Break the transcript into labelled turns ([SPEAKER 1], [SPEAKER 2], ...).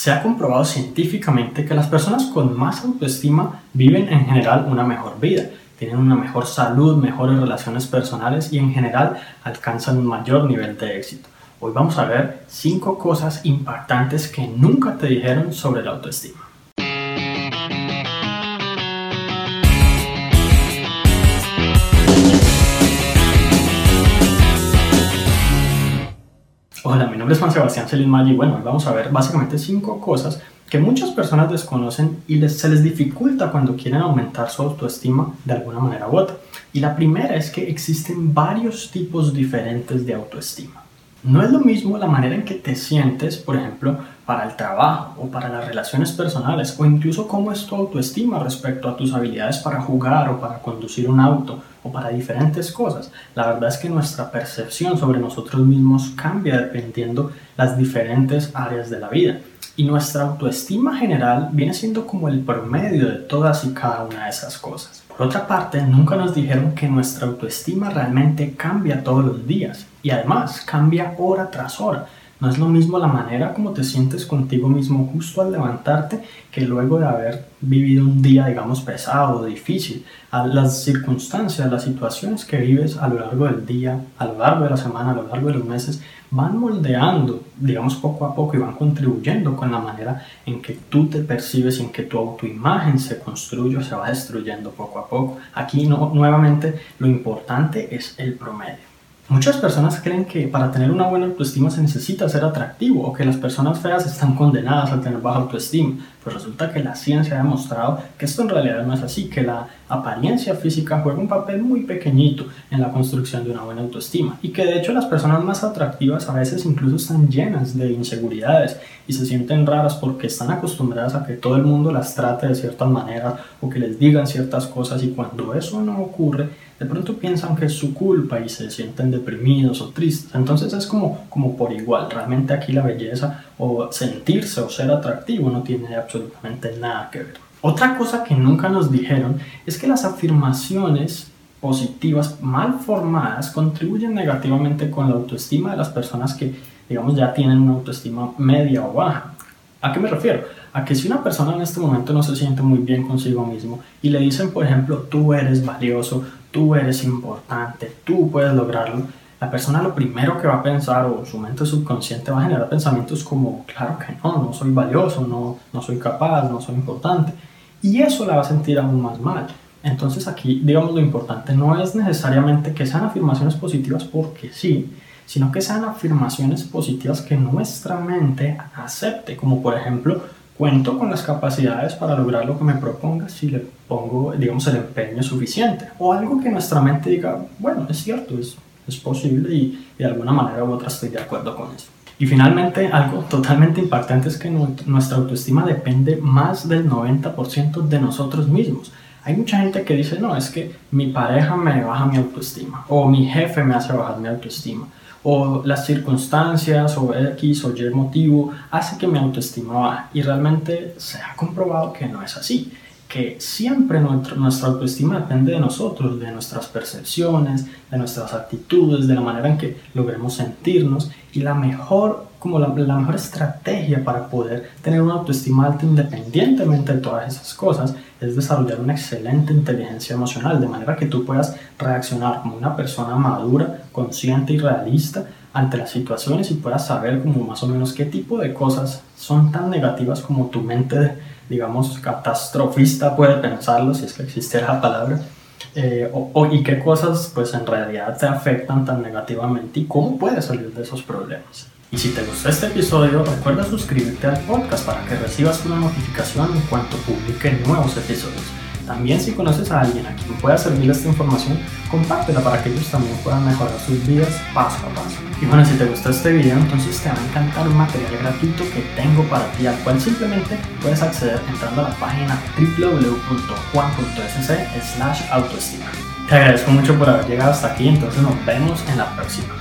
[SPEAKER 1] Se ha comprobado científicamente que las personas con más autoestima viven en general una mejor vida, tienen una mejor salud, mejores relaciones personales y en general alcanzan un mayor nivel de éxito. Hoy vamos a ver 5 cosas impactantes que nunca te dijeron sobre la autoestima. Hola, mi nombre es Juan Sebastián Celis y bueno, hoy vamos a ver básicamente 5 cosas que muchas personas desconocen y se les dificulta cuando quieren aumentar su autoestima de alguna manera u otra. Y la primera es que existen varios tipos diferentes de autoestima. No es lo mismo la manera en que te sientes, por ejemplo, para el trabajo o para las relaciones personales o incluso cómo es tu autoestima respecto a tus habilidades para jugar o para conducir un auto o para diferentes cosas. La verdad es que nuestra percepción sobre nosotros mismos cambia dependiendo las diferentes áreas de la vida. Y nuestra autoestima general viene siendo como el promedio de todas y cada una de esas cosas. Por otra parte, nunca nos dijeron que nuestra autoestima realmente cambia todos los días y además cambia hora tras hora. No es lo mismo la manera como te sientes contigo mismo justo al levantarte que luego de haber vivido un día, digamos, pesado difícil. A las circunstancias, las situaciones que vives a lo largo del día, a lo largo de la semana, a lo largo de los meses, van moldeando, digamos, poco a poco y van contribuyendo con la manera en que tú te percibes y en que tu autoimagen se construye o se va destruyendo poco a poco. Aquí no, nuevamente lo importante es el promedio. Muchas personas creen que para tener una buena autoestima se necesita ser atractivo o que las personas feas están condenadas a tener baja autoestima. Pues resulta que la ciencia ha demostrado que esto en realidad no es así, que la apariencia física juega un papel muy pequeñito en la construcción de una buena autoestima y que de hecho las personas más atractivas a veces incluso están llenas de inseguridades y se sienten raras porque están acostumbradas a que todo el mundo las trate de cierta manera o que les digan ciertas cosas y cuando eso no ocurre de pronto piensan que es su culpa y se sienten deprimidos o tristes. Entonces es como, como por igual. Realmente aquí la belleza o sentirse o ser atractivo no tiene absolutamente nada que ver. Otra cosa que nunca nos dijeron es que las afirmaciones positivas mal formadas contribuyen negativamente con la autoestima de las personas que, digamos, ya tienen una autoestima media o baja. ¿A qué me refiero? A que si una persona en este momento no se siente muy bien consigo mismo y le dicen, por ejemplo, tú eres valioso, tú eres importante, tú puedes lograrlo, la persona lo primero que va a pensar o su mente subconsciente va a generar pensamientos como, claro que no, no soy valioso, no, no soy capaz, no soy importante. Y eso la va a sentir aún más mal. Entonces aquí, digamos, lo importante no es necesariamente que sean afirmaciones positivas porque sí, sino que sean afirmaciones positivas que nuestra mente acepte, como por ejemplo, cuento con las capacidades para lograr lo que me proponga si le pongo, digamos, el empeño suficiente. O algo que nuestra mente diga, bueno, es cierto, es, es posible y, de alguna manera u otra estoy de acuerdo con eso. Y finalmente, algo totalmente impactante es que nuestra autoestima depende más del 90% de nosotros mismos. Hay mucha gente que dice, no, es que mi pareja me baja mi autoestima, o mi jefe me hace bajar mi autoestima, o las circunstancias o X o Y motivo hace que mi autoestima baje. Y realmente se ha comprobado que no es así, que siempre nuestra autoestima depende de nosotros, de nuestras percepciones, de nuestras actitudes, de la manera en que logremos sentirnos y la mejor como la, la, mejor estrategia para poder tener una autoestima alta independientemente de todas esas cosas es desarrollar una excelente inteligencia emocional, de manera que tú puedas reaccionar como una persona madura, consciente y realista ante las situaciones y puedas saber como más o menos qué tipo de cosas son tan negativas como tu mente, digamos, catastrofista puede pensarlo, si es que existe la palabra, eh, o, y qué cosas pues en realidad te afectan tan negativamente y cómo puedes salir de esos problemas. Y si te gustó este episodio, recuerda suscribirte al podcast para que recibas una notificación en cuanto publique nuevos episodios. También si conoces a alguien a quien pueda servir esta información, compártela para que ellos también puedan mejorar sus vidas paso a paso. Y bueno, si te gustó este video, entonces te va a encantar un material gratuito que tengo para ti, al cual simplemente puedes acceder entrando a la página www.juan.sc slash autoestima. Te agradezco mucho por haber llegado hasta aquí, entonces nos vemos en la próxima.